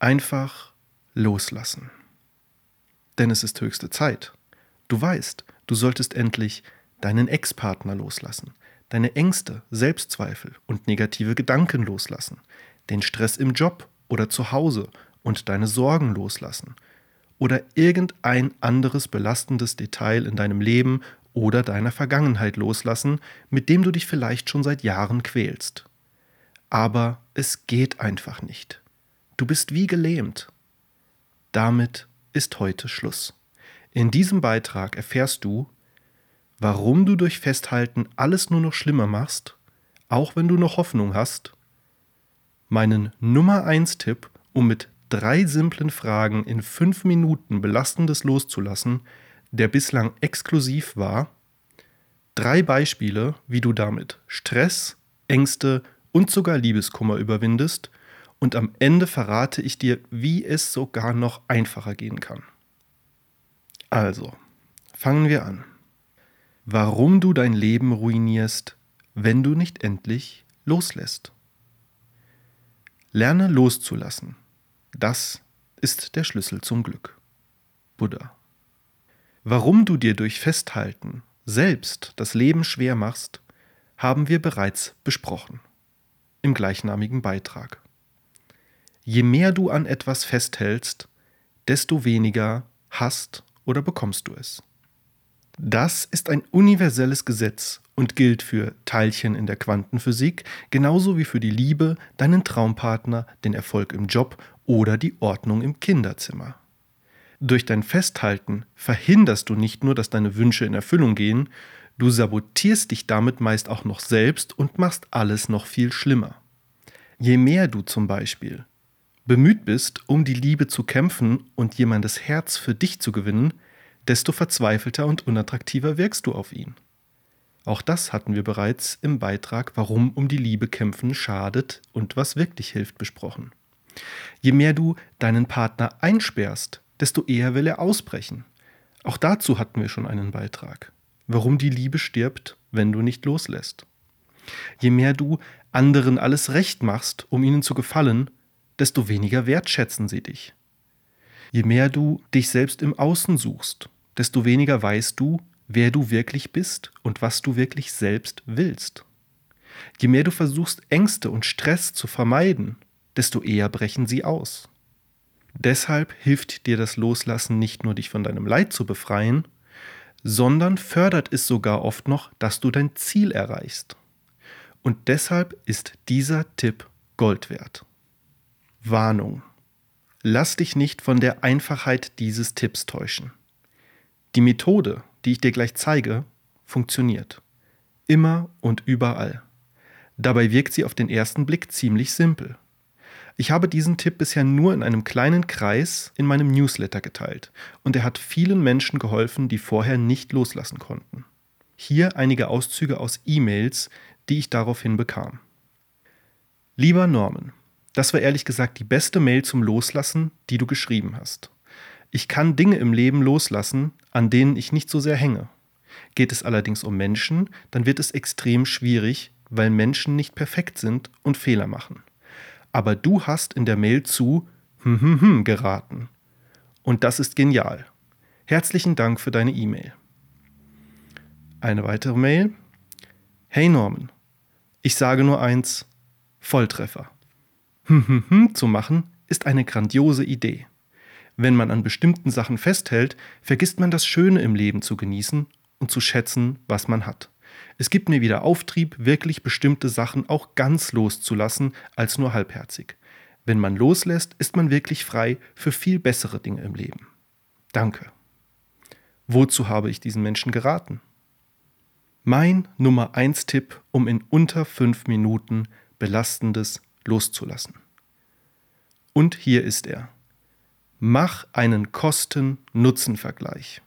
Einfach loslassen. Denn es ist höchste Zeit. Du weißt, du solltest endlich deinen Ex-Partner loslassen, deine Ängste, Selbstzweifel und negative Gedanken loslassen, den Stress im Job oder zu Hause und deine Sorgen loslassen oder irgendein anderes belastendes Detail in deinem Leben oder deiner Vergangenheit loslassen, mit dem du dich vielleicht schon seit Jahren quälst. Aber es geht einfach nicht. Du bist wie gelähmt. Damit ist heute Schluss. In diesem Beitrag erfährst du, warum du durch Festhalten alles nur noch schlimmer machst, auch wenn du noch Hoffnung hast, meinen Nummer 1 Tipp, um mit drei simplen Fragen in fünf Minuten Belastendes loszulassen, der bislang exklusiv war, drei Beispiele, wie du damit Stress, Ängste und sogar Liebeskummer überwindest und am Ende verrate ich dir, wie es sogar noch einfacher gehen kann. Also, fangen wir an. Warum du dein Leben ruinierst, wenn du nicht endlich loslässt. Lerne loszulassen. Das ist der Schlüssel zum Glück. Buddha. Warum du dir durch Festhalten selbst das Leben schwer machst, haben wir bereits besprochen im gleichnamigen Beitrag. Je mehr du an etwas festhältst, desto weniger hast oder bekommst du es. Das ist ein universelles Gesetz und gilt für Teilchen in der Quantenphysik genauso wie für die Liebe, deinen Traumpartner, den Erfolg im Job oder die Ordnung im Kinderzimmer. Durch dein Festhalten verhinderst du nicht nur, dass deine Wünsche in Erfüllung gehen, du sabotierst dich damit meist auch noch selbst und machst alles noch viel schlimmer. Je mehr du zum Beispiel bemüht bist, um die Liebe zu kämpfen und jemandes Herz für dich zu gewinnen, desto verzweifelter und unattraktiver wirkst du auf ihn. Auch das hatten wir bereits im Beitrag Warum um die Liebe kämpfen schadet und was wirklich hilft besprochen. Je mehr du deinen Partner einsperrst, desto eher will er ausbrechen. Auch dazu hatten wir schon einen Beitrag. Warum die Liebe stirbt, wenn du nicht loslässt. Je mehr du anderen alles recht machst, um ihnen zu gefallen, desto weniger wertschätzen sie dich. Je mehr du dich selbst im Außen suchst, desto weniger weißt du, wer du wirklich bist und was du wirklich selbst willst. Je mehr du versuchst, Ängste und Stress zu vermeiden, desto eher brechen sie aus. Deshalb hilft dir das Loslassen nicht nur, dich von deinem Leid zu befreien, sondern fördert es sogar oft noch, dass du dein Ziel erreichst. Und deshalb ist dieser Tipp Gold wert. Warnung. Lass dich nicht von der Einfachheit dieses Tipps täuschen. Die Methode, die ich dir gleich zeige, funktioniert. Immer und überall. Dabei wirkt sie auf den ersten Blick ziemlich simpel. Ich habe diesen Tipp bisher nur in einem kleinen Kreis in meinem Newsletter geteilt und er hat vielen Menschen geholfen, die vorher nicht loslassen konnten. Hier einige Auszüge aus E-Mails, die ich daraufhin bekam. Lieber Norman, das war ehrlich gesagt die beste Mail zum Loslassen, die du geschrieben hast. Ich kann Dinge im Leben loslassen, an denen ich nicht so sehr hänge. Geht es allerdings um Menschen, dann wird es extrem schwierig, weil Menschen nicht perfekt sind und Fehler machen. Aber du hast in der Mail zu hm, hm, hm geraten. Und das ist genial. Herzlichen Dank für deine E-Mail. Eine weitere Mail. Hey Norman, ich sage nur eins, Volltreffer. Hm, hm, hm zu machen ist eine grandiose Idee. Wenn man an bestimmten Sachen festhält, vergisst man das Schöne im Leben zu genießen und zu schätzen, was man hat. Es gibt mir wieder Auftrieb, wirklich bestimmte Sachen auch ganz loszulassen, als nur halbherzig. Wenn man loslässt, ist man wirklich frei für viel bessere Dinge im Leben. Danke. Wozu habe ich diesen Menschen geraten? Mein Nummer 1 Tipp, um in unter 5 Minuten Belastendes loszulassen. Und hier ist er. Mach einen Kosten-Nutzen-Vergleich.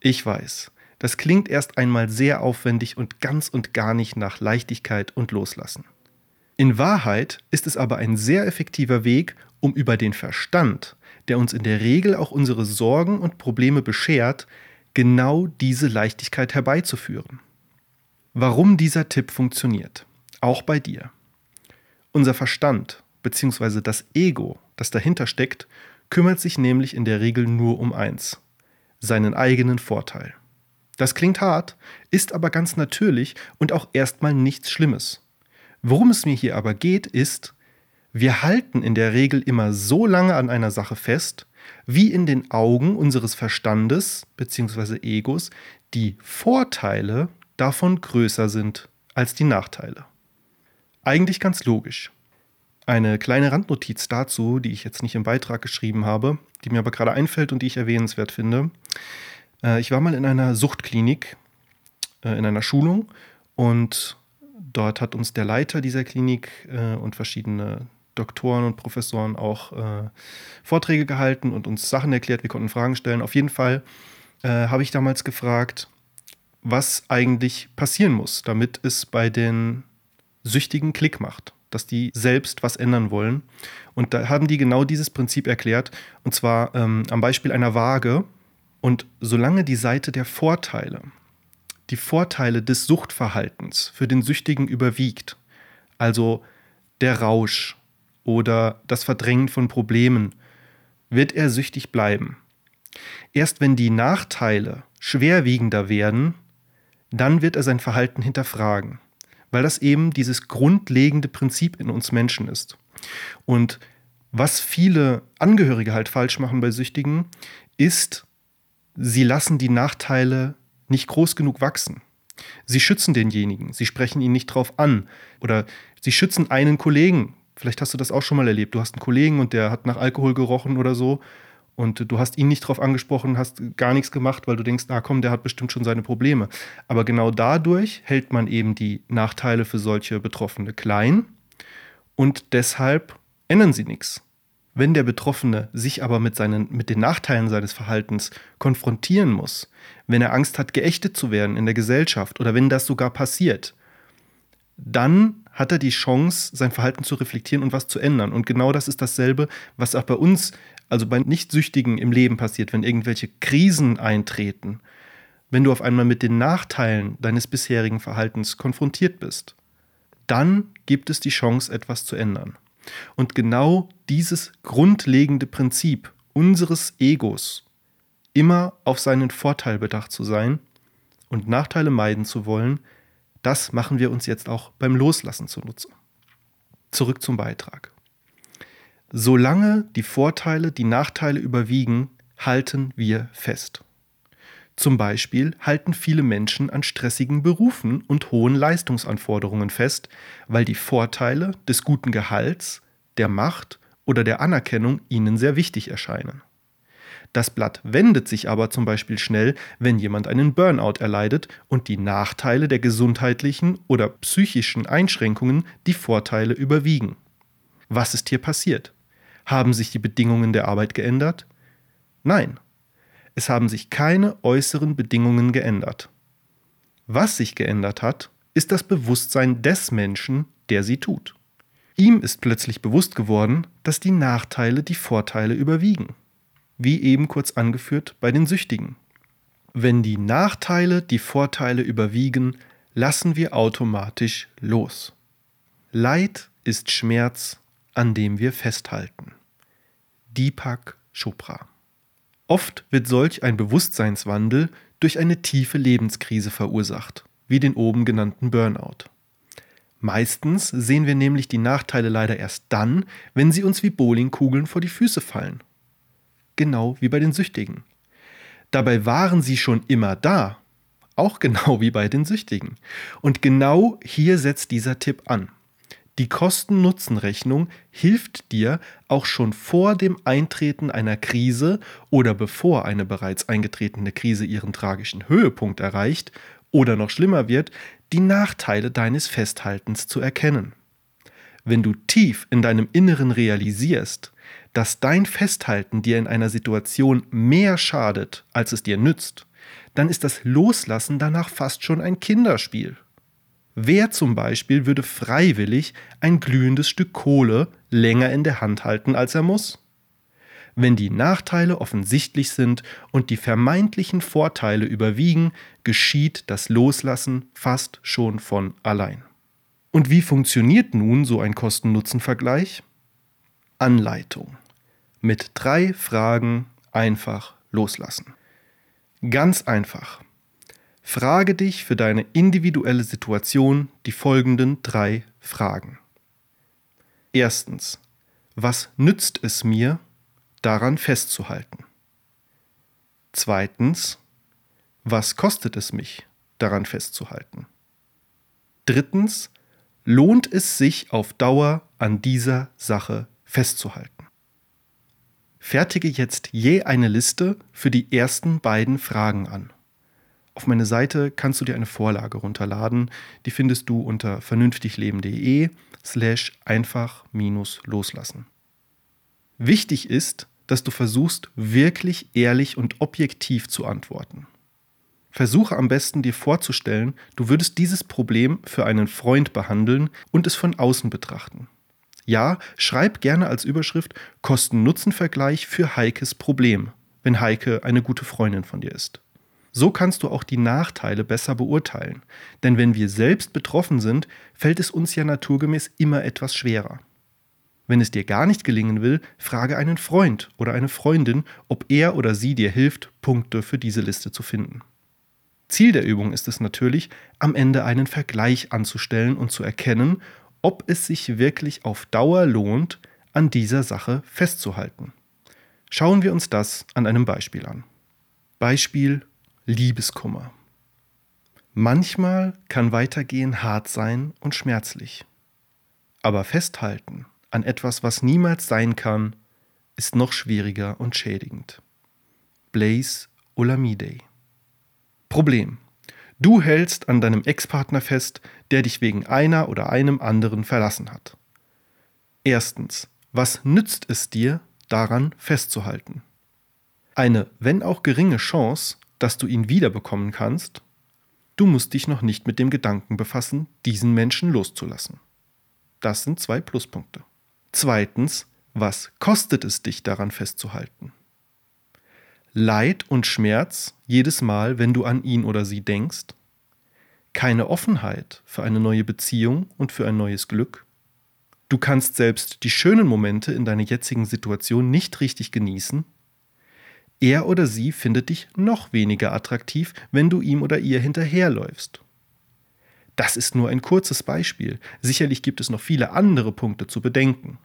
Ich weiß, das klingt erst einmal sehr aufwendig und ganz und gar nicht nach Leichtigkeit und Loslassen. In Wahrheit ist es aber ein sehr effektiver Weg, um über den Verstand, der uns in der Regel auch unsere Sorgen und Probleme beschert, genau diese Leichtigkeit herbeizuführen. Warum dieser Tipp funktioniert, auch bei dir. Unser Verstand bzw. das Ego das dahinter steckt, kümmert sich nämlich in der Regel nur um eins, seinen eigenen Vorteil. Das klingt hart, ist aber ganz natürlich und auch erstmal nichts Schlimmes. Worum es mir hier aber geht, ist, wir halten in der Regel immer so lange an einer Sache fest, wie in den Augen unseres Verstandes bzw. Egos die Vorteile davon größer sind als die Nachteile. Eigentlich ganz logisch. Eine kleine Randnotiz dazu, die ich jetzt nicht im Beitrag geschrieben habe, die mir aber gerade einfällt und die ich erwähnenswert finde. Äh, ich war mal in einer Suchtklinik, äh, in einer Schulung und dort hat uns der Leiter dieser Klinik äh, und verschiedene Doktoren und Professoren auch Vorträge gehalten und uns Sachen erklärt. Wir konnten Fragen stellen. Auf jeden Fall habe ich damals gefragt, was eigentlich passieren muss, damit es bei den Süchtigen Klick macht, dass die selbst was ändern wollen. Und da haben die genau dieses Prinzip erklärt, und zwar ähm, am Beispiel einer Waage. Und solange die Seite der Vorteile, die Vorteile des Suchtverhaltens für den Süchtigen überwiegt, also der Rausch, oder das Verdrängen von Problemen, wird er süchtig bleiben. Erst wenn die Nachteile schwerwiegender werden, dann wird er sein Verhalten hinterfragen, weil das eben dieses grundlegende Prinzip in uns Menschen ist. Und was viele Angehörige halt falsch machen bei Süchtigen, ist, sie lassen die Nachteile nicht groß genug wachsen. Sie schützen denjenigen, sie sprechen ihn nicht drauf an oder sie schützen einen Kollegen Vielleicht hast du das auch schon mal erlebt. Du hast einen Kollegen und der hat nach Alkohol gerochen oder so und du hast ihn nicht drauf angesprochen, hast gar nichts gemacht, weil du denkst, na komm, der hat bestimmt schon seine Probleme. Aber genau dadurch hält man eben die Nachteile für solche Betroffene klein und deshalb ändern sie nichts. Wenn der Betroffene sich aber mit, seinen, mit den Nachteilen seines Verhaltens konfrontieren muss, wenn er Angst hat, geächtet zu werden in der Gesellschaft oder wenn das sogar passiert, dann hat er die Chance, sein Verhalten zu reflektieren und was zu ändern. Und genau das ist dasselbe, was auch bei uns, also bei Nichtsüchtigen im Leben passiert, wenn irgendwelche Krisen eintreten. Wenn du auf einmal mit den Nachteilen deines bisherigen Verhaltens konfrontiert bist, dann gibt es die Chance, etwas zu ändern. Und genau dieses grundlegende Prinzip unseres Egos, immer auf seinen Vorteil bedacht zu sein und Nachteile meiden zu wollen, das machen wir uns jetzt auch beim Loslassen zunutze. Zurück zum Beitrag. Solange die Vorteile die Nachteile überwiegen, halten wir fest. Zum Beispiel halten viele Menschen an stressigen Berufen und hohen Leistungsanforderungen fest, weil die Vorteile des guten Gehalts, der Macht oder der Anerkennung ihnen sehr wichtig erscheinen. Das Blatt wendet sich aber zum Beispiel schnell, wenn jemand einen Burnout erleidet und die Nachteile der gesundheitlichen oder psychischen Einschränkungen die Vorteile überwiegen. Was ist hier passiert? Haben sich die Bedingungen der Arbeit geändert? Nein, es haben sich keine äußeren Bedingungen geändert. Was sich geändert hat, ist das Bewusstsein des Menschen, der sie tut. Ihm ist plötzlich bewusst geworden, dass die Nachteile die Vorteile überwiegen wie eben kurz angeführt bei den Süchtigen. Wenn die Nachteile die Vorteile überwiegen, lassen wir automatisch los. Leid ist Schmerz, an dem wir festhalten. Deepak Chopra. Oft wird solch ein Bewusstseinswandel durch eine tiefe Lebenskrise verursacht, wie den oben genannten Burnout. Meistens sehen wir nämlich die Nachteile leider erst dann, wenn sie uns wie Bowlingkugeln vor die Füße fallen genau wie bei den Süchtigen. Dabei waren sie schon immer da, auch genau wie bei den Süchtigen. Und genau hier setzt dieser Tipp an. Die Kosten-Nutzen-Rechnung hilft dir auch schon vor dem Eintreten einer Krise oder bevor eine bereits eingetretene Krise ihren tragischen Höhepunkt erreicht oder noch schlimmer wird, die Nachteile deines Festhaltens zu erkennen. Wenn du tief in deinem Inneren realisierst, dass dein Festhalten dir in einer Situation mehr schadet, als es dir nützt, dann ist das Loslassen danach fast schon ein Kinderspiel. Wer zum Beispiel würde freiwillig ein glühendes Stück Kohle länger in der Hand halten, als er muss? Wenn die Nachteile offensichtlich sind und die vermeintlichen Vorteile überwiegen, geschieht das Loslassen fast schon von allein. Und wie funktioniert nun so ein Kosten-Nutzen-Vergleich? Anleitung. Mit drei Fragen einfach loslassen. Ganz einfach. Frage dich für deine individuelle Situation die folgenden drei Fragen. Erstens, was nützt es mir, daran festzuhalten? Zweitens, was kostet es mich, daran festzuhalten? Drittens, lohnt es sich auf Dauer an dieser Sache festzuhalten? Fertige jetzt je eine Liste für die ersten beiden Fragen an. Auf meine Seite kannst du dir eine Vorlage runterladen. Die findest du unter vernünftigleben.de slash einfach minus loslassen. Wichtig ist, dass du versuchst, wirklich ehrlich und objektiv zu antworten. Versuche am besten dir vorzustellen, du würdest dieses Problem für einen Freund behandeln und es von außen betrachten. Ja, schreib gerne als Überschrift Kosten-Nutzen-Vergleich für Heikes Problem, wenn Heike eine gute Freundin von dir ist. So kannst du auch die Nachteile besser beurteilen, denn wenn wir selbst betroffen sind, fällt es uns ja naturgemäß immer etwas schwerer. Wenn es dir gar nicht gelingen will, frage einen Freund oder eine Freundin, ob er oder sie dir hilft, Punkte für diese Liste zu finden. Ziel der Übung ist es natürlich, am Ende einen Vergleich anzustellen und zu erkennen, ob es sich wirklich auf Dauer lohnt, an dieser Sache festzuhalten. Schauen wir uns das an einem Beispiel an. Beispiel Liebeskummer. Manchmal kann Weitergehen hart sein und schmerzlich. Aber festhalten an etwas, was niemals sein kann, ist noch schwieriger und schädigend. Blaise Olamide. Problem. Du hältst an deinem Ex-Partner fest, der dich wegen einer oder einem anderen verlassen hat. Erstens, was nützt es dir, daran festzuhalten? Eine, wenn auch geringe Chance, dass du ihn wiederbekommen kannst, du musst dich noch nicht mit dem Gedanken befassen, diesen Menschen loszulassen. Das sind zwei Pluspunkte. Zweitens, was kostet es dich daran festzuhalten? Leid und Schmerz jedes Mal, wenn du an ihn oder sie denkst? Keine Offenheit für eine neue Beziehung und für ein neues Glück? Du kannst selbst die schönen Momente in deiner jetzigen Situation nicht richtig genießen? Er oder sie findet dich noch weniger attraktiv, wenn du ihm oder ihr hinterherläufst. Das ist nur ein kurzes Beispiel. Sicherlich gibt es noch viele andere Punkte zu bedenken.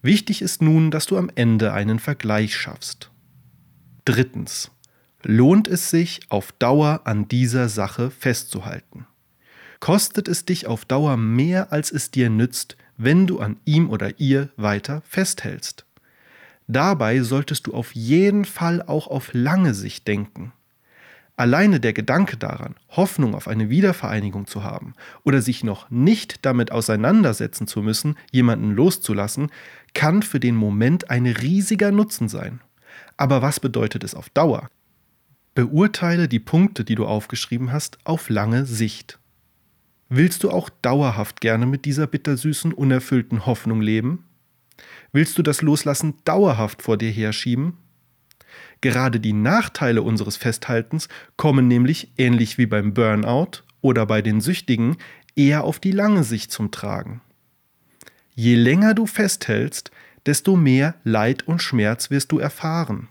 Wichtig ist nun, dass du am Ende einen Vergleich schaffst. Drittens. Lohnt es sich, auf Dauer an dieser Sache festzuhalten? Kostet es dich auf Dauer mehr, als es dir nützt, wenn du an ihm oder ihr weiter festhältst? Dabei solltest du auf jeden Fall auch auf lange Sicht denken. Alleine der Gedanke daran, Hoffnung auf eine Wiedervereinigung zu haben oder sich noch nicht damit auseinandersetzen zu müssen, jemanden loszulassen, kann für den Moment ein riesiger Nutzen sein. Aber was bedeutet es auf Dauer? Beurteile die Punkte, die du aufgeschrieben hast, auf lange Sicht. Willst du auch dauerhaft gerne mit dieser bittersüßen, unerfüllten Hoffnung leben? Willst du das Loslassen dauerhaft vor dir herschieben? Gerade die Nachteile unseres Festhaltens kommen nämlich, ähnlich wie beim Burnout oder bei den Süchtigen, eher auf die lange Sicht zum Tragen. Je länger du festhältst, desto mehr Leid und Schmerz wirst du erfahren.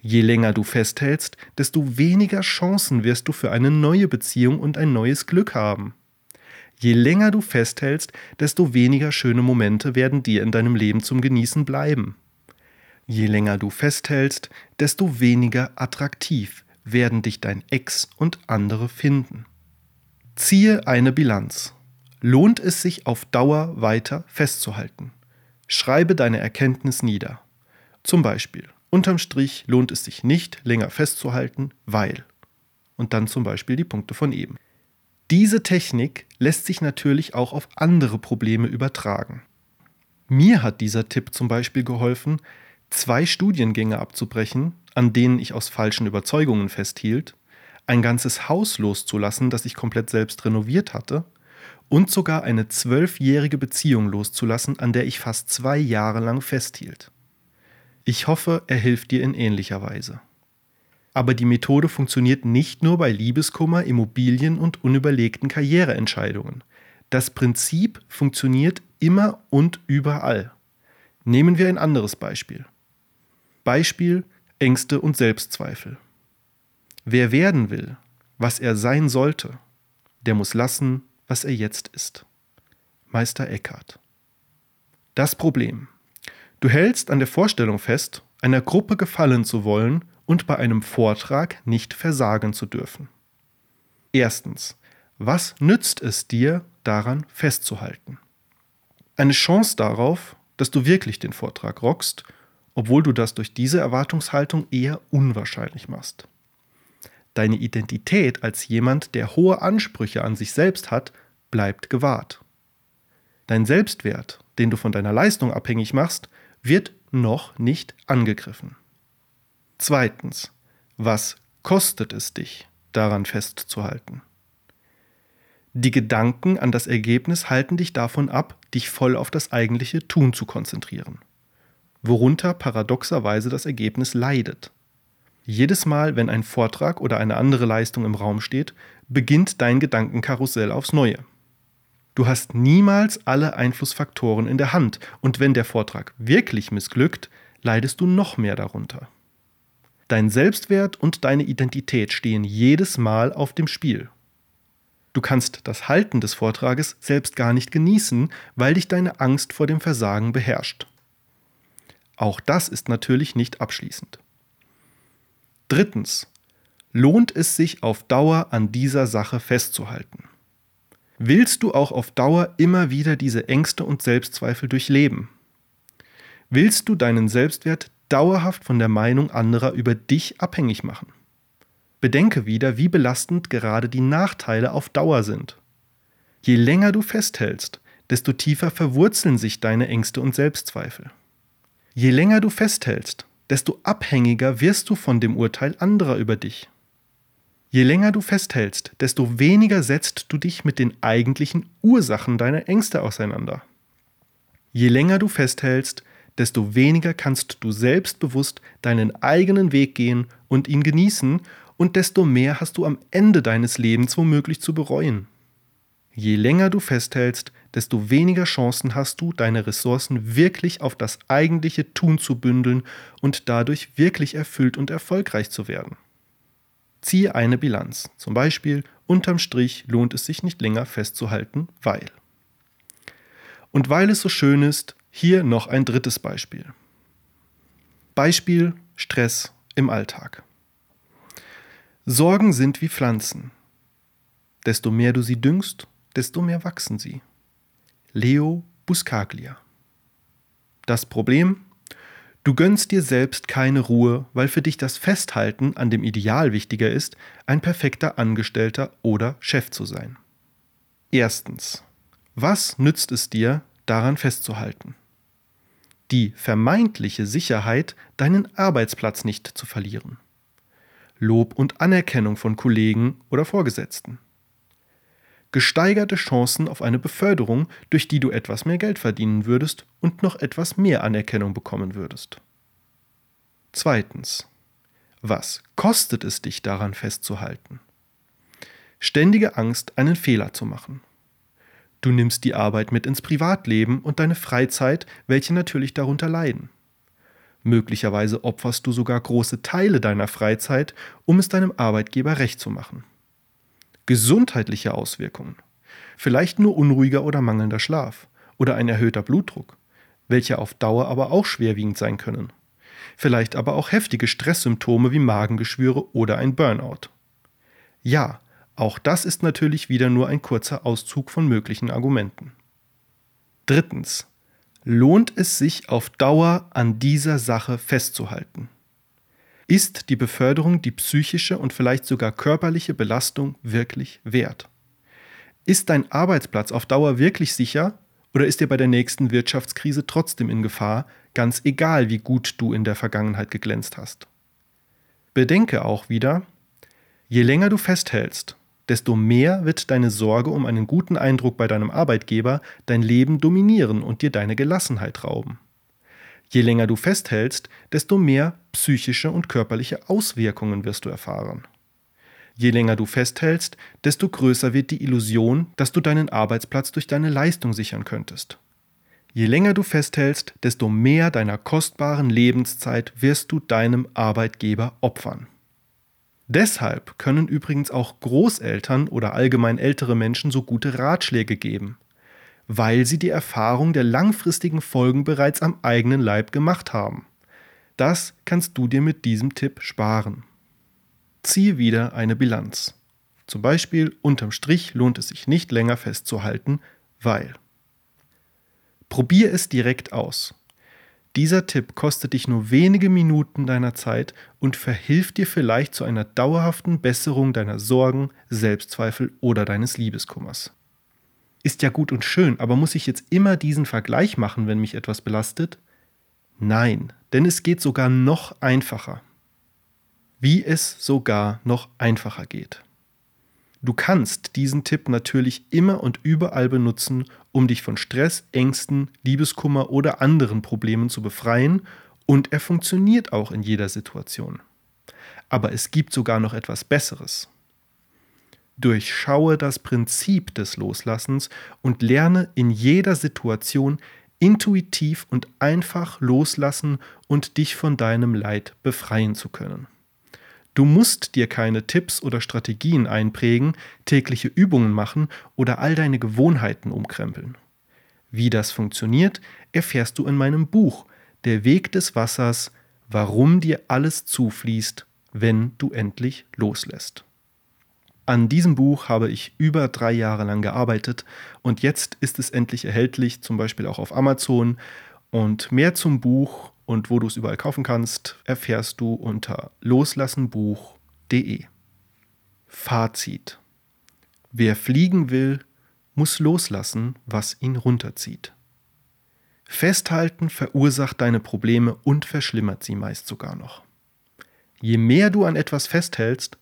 Je länger du festhältst, desto weniger Chancen wirst du für eine neue Beziehung und ein neues Glück haben. Je länger du festhältst, desto weniger schöne Momente werden dir in deinem Leben zum Genießen bleiben. Je länger du festhältst, desto weniger attraktiv werden dich dein Ex und andere finden. Ziehe eine Bilanz. Lohnt es sich auf Dauer weiter festzuhalten? Schreibe deine Erkenntnis nieder. Zum Beispiel, unterm Strich lohnt es sich nicht, länger festzuhalten, weil. Und dann zum Beispiel die Punkte von eben. Diese Technik lässt sich natürlich auch auf andere Probleme übertragen. Mir hat dieser Tipp zum Beispiel geholfen, zwei Studiengänge abzubrechen, an denen ich aus falschen Überzeugungen festhielt, ein ganzes Haus loszulassen, das ich komplett selbst renoviert hatte, und sogar eine zwölfjährige Beziehung loszulassen, an der ich fast zwei Jahre lang festhielt. Ich hoffe, er hilft dir in ähnlicher Weise. Aber die Methode funktioniert nicht nur bei Liebeskummer, Immobilien und unüberlegten Karriereentscheidungen. Das Prinzip funktioniert immer und überall. Nehmen wir ein anderes Beispiel. Beispiel Ängste und Selbstzweifel. Wer werden will, was er sein sollte, der muss lassen, was er jetzt ist. Meister Eckhart. Das Problem. Du hältst an der Vorstellung fest, einer Gruppe gefallen zu wollen und bei einem Vortrag nicht versagen zu dürfen. Erstens, was nützt es dir, daran festzuhalten? Eine Chance darauf, dass du wirklich den Vortrag rockst, obwohl du das durch diese Erwartungshaltung eher unwahrscheinlich machst. Deine Identität als jemand, der hohe Ansprüche an sich selbst hat, bleibt gewahrt. Dein Selbstwert, den du von deiner Leistung abhängig machst, wird noch nicht angegriffen. Zweitens, was kostet es dich, daran festzuhalten? Die Gedanken an das Ergebnis halten dich davon ab, dich voll auf das eigentliche Tun zu konzentrieren, worunter paradoxerweise das Ergebnis leidet. Jedes Mal, wenn ein Vortrag oder eine andere Leistung im Raum steht, beginnt dein Gedankenkarussell aufs Neue. Du hast niemals alle Einflussfaktoren in der Hand und wenn der Vortrag wirklich missglückt, leidest du noch mehr darunter. Dein Selbstwert und deine Identität stehen jedes Mal auf dem Spiel. Du kannst das Halten des Vortrages selbst gar nicht genießen, weil dich deine Angst vor dem Versagen beherrscht. Auch das ist natürlich nicht abschließend. Drittens. Lohnt es sich auf Dauer an dieser Sache festzuhalten? Willst du auch auf Dauer immer wieder diese Ängste und Selbstzweifel durchleben? Willst du deinen Selbstwert dauerhaft von der Meinung anderer über dich abhängig machen? Bedenke wieder, wie belastend gerade die Nachteile auf Dauer sind. Je länger du festhältst, desto tiefer verwurzeln sich deine Ängste und Selbstzweifel. Je länger du festhältst, desto abhängiger wirst du von dem Urteil anderer über dich. Je länger du festhältst, desto weniger setzt du dich mit den eigentlichen Ursachen deiner Ängste auseinander. Je länger du festhältst, desto weniger kannst du selbstbewusst deinen eigenen Weg gehen und ihn genießen und desto mehr hast du am Ende deines Lebens womöglich zu bereuen. Je länger du festhältst, desto weniger Chancen hast du, deine Ressourcen wirklich auf das eigentliche Tun zu bündeln und dadurch wirklich erfüllt und erfolgreich zu werden. Ziehe eine Bilanz. Zum Beispiel, unterm Strich lohnt es sich nicht länger festzuhalten, weil. Und weil es so schön ist, hier noch ein drittes Beispiel. Beispiel Stress im Alltag. Sorgen sind wie Pflanzen. Desto mehr du sie düngst, desto mehr wachsen sie. Leo Buscaglia. Das Problem? Du gönnst dir selbst keine Ruhe, weil für dich das Festhalten an dem Ideal wichtiger ist, ein perfekter Angestellter oder Chef zu sein. Erstens. Was nützt es dir, daran festzuhalten? Die vermeintliche Sicherheit, deinen Arbeitsplatz nicht zu verlieren. Lob und Anerkennung von Kollegen oder Vorgesetzten. Gesteigerte Chancen auf eine Beförderung, durch die du etwas mehr Geld verdienen würdest und noch etwas mehr Anerkennung bekommen würdest. Zweitens. Was kostet es dich daran festzuhalten? Ständige Angst, einen Fehler zu machen. Du nimmst die Arbeit mit ins Privatleben und deine Freizeit, welche natürlich darunter leiden. Möglicherweise opferst du sogar große Teile deiner Freizeit, um es deinem Arbeitgeber recht zu machen. Gesundheitliche Auswirkungen. Vielleicht nur unruhiger oder mangelnder Schlaf oder ein erhöhter Blutdruck, welche auf Dauer aber auch schwerwiegend sein können. Vielleicht aber auch heftige Stresssymptome wie Magengeschwüre oder ein Burnout. Ja, auch das ist natürlich wieder nur ein kurzer Auszug von möglichen Argumenten. Drittens lohnt es sich auf Dauer an dieser Sache festzuhalten? Ist die Beförderung die psychische und vielleicht sogar körperliche Belastung wirklich wert? Ist dein Arbeitsplatz auf Dauer wirklich sicher oder ist er bei der nächsten Wirtschaftskrise trotzdem in Gefahr, ganz egal wie gut du in der Vergangenheit geglänzt hast? Bedenke auch wieder, je länger du festhältst, desto mehr wird deine Sorge um einen guten Eindruck bei deinem Arbeitgeber dein Leben dominieren und dir deine Gelassenheit rauben. Je länger du festhältst, desto mehr psychische und körperliche Auswirkungen wirst du erfahren. Je länger du festhältst, desto größer wird die Illusion, dass du deinen Arbeitsplatz durch deine Leistung sichern könntest. Je länger du festhältst, desto mehr deiner kostbaren Lebenszeit wirst du deinem Arbeitgeber opfern. Deshalb können übrigens auch Großeltern oder allgemein ältere Menschen so gute Ratschläge geben, weil sie die Erfahrung der langfristigen Folgen bereits am eigenen Leib gemacht haben. Das kannst du dir mit diesem Tipp sparen. Ziehe wieder eine Bilanz. Zum Beispiel unterm Strich lohnt es sich nicht länger festzuhalten, weil. Probier es direkt aus. Dieser Tipp kostet dich nur wenige Minuten deiner Zeit und verhilft dir vielleicht zu einer dauerhaften Besserung deiner Sorgen, Selbstzweifel oder deines Liebeskummers. Ist ja gut und schön, aber muss ich jetzt immer diesen Vergleich machen, wenn mich etwas belastet? Nein, denn es geht sogar noch einfacher. Wie es sogar noch einfacher geht. Du kannst diesen Tipp natürlich immer und überall benutzen, um dich von Stress, Ängsten, Liebeskummer oder anderen Problemen zu befreien und er funktioniert auch in jeder Situation. Aber es gibt sogar noch etwas Besseres. Durchschaue das Prinzip des Loslassens und lerne in jeder Situation intuitiv und einfach loslassen und dich von deinem Leid befreien zu können. Du musst dir keine Tipps oder Strategien einprägen, tägliche Übungen machen oder all deine Gewohnheiten umkrempeln. Wie das funktioniert, erfährst du in meinem Buch Der Weg des Wassers, warum dir alles zufließt, wenn du endlich loslässt. An diesem Buch habe ich über drei Jahre lang gearbeitet und jetzt ist es endlich erhältlich, zum Beispiel auch auf Amazon. Und mehr zum Buch und wo du es überall kaufen kannst, erfährst du unter loslassenbuch.de. Fazit. Wer fliegen will, muss loslassen, was ihn runterzieht. Festhalten verursacht deine Probleme und verschlimmert sie meist sogar noch. Je mehr du an etwas festhältst,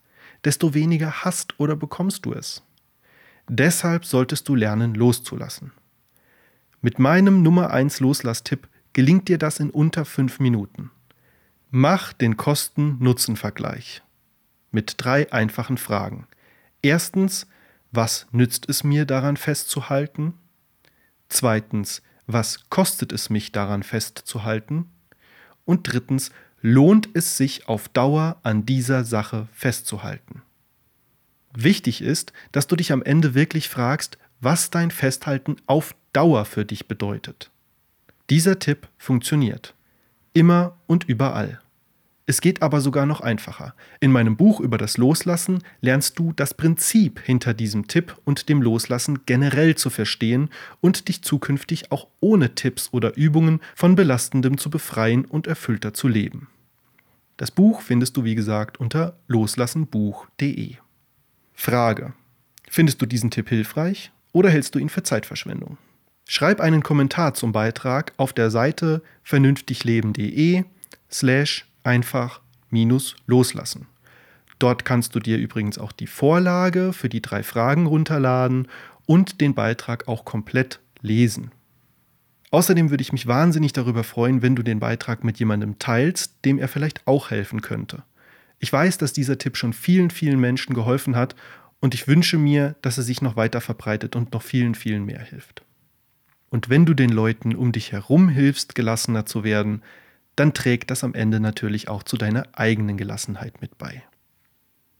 desto weniger hast oder bekommst du es. Deshalb solltest du lernen loszulassen. Mit meinem Nummer 1 Loslass-Tipp gelingt dir das in unter fünf Minuten. Mach den Kosten-Nutzen-Vergleich mit drei einfachen Fragen. Erstens, was nützt es mir daran festzuhalten? Zweitens, was kostet es mich daran festzuhalten? Und drittens, lohnt es sich auf Dauer an dieser Sache festzuhalten? Wichtig ist, dass du dich am Ende wirklich fragst, was dein Festhalten auf Dauer für dich bedeutet. Dieser Tipp funktioniert. Immer und überall. Es geht aber sogar noch einfacher. In meinem Buch über das Loslassen lernst du das Prinzip hinter diesem Tipp und dem Loslassen generell zu verstehen und dich zukünftig auch ohne Tipps oder Übungen von Belastendem zu befreien und erfüllter zu leben. Das Buch findest du wie gesagt unter loslassenbuch.de. Frage. Findest du diesen Tipp hilfreich oder hältst du ihn für Zeitverschwendung? Schreib einen Kommentar zum Beitrag auf der Seite vernünftigleben.de slash einfach minus loslassen. Dort kannst du dir übrigens auch die Vorlage für die drei Fragen runterladen und den Beitrag auch komplett lesen. Außerdem würde ich mich wahnsinnig darüber freuen, wenn du den Beitrag mit jemandem teilst, dem er vielleicht auch helfen könnte. Ich weiß, dass dieser Tipp schon vielen, vielen Menschen geholfen hat und ich wünsche mir, dass er sich noch weiter verbreitet und noch vielen, vielen mehr hilft. Und wenn du den Leuten um dich herum hilfst, gelassener zu werden, dann trägt das am Ende natürlich auch zu deiner eigenen Gelassenheit mit bei.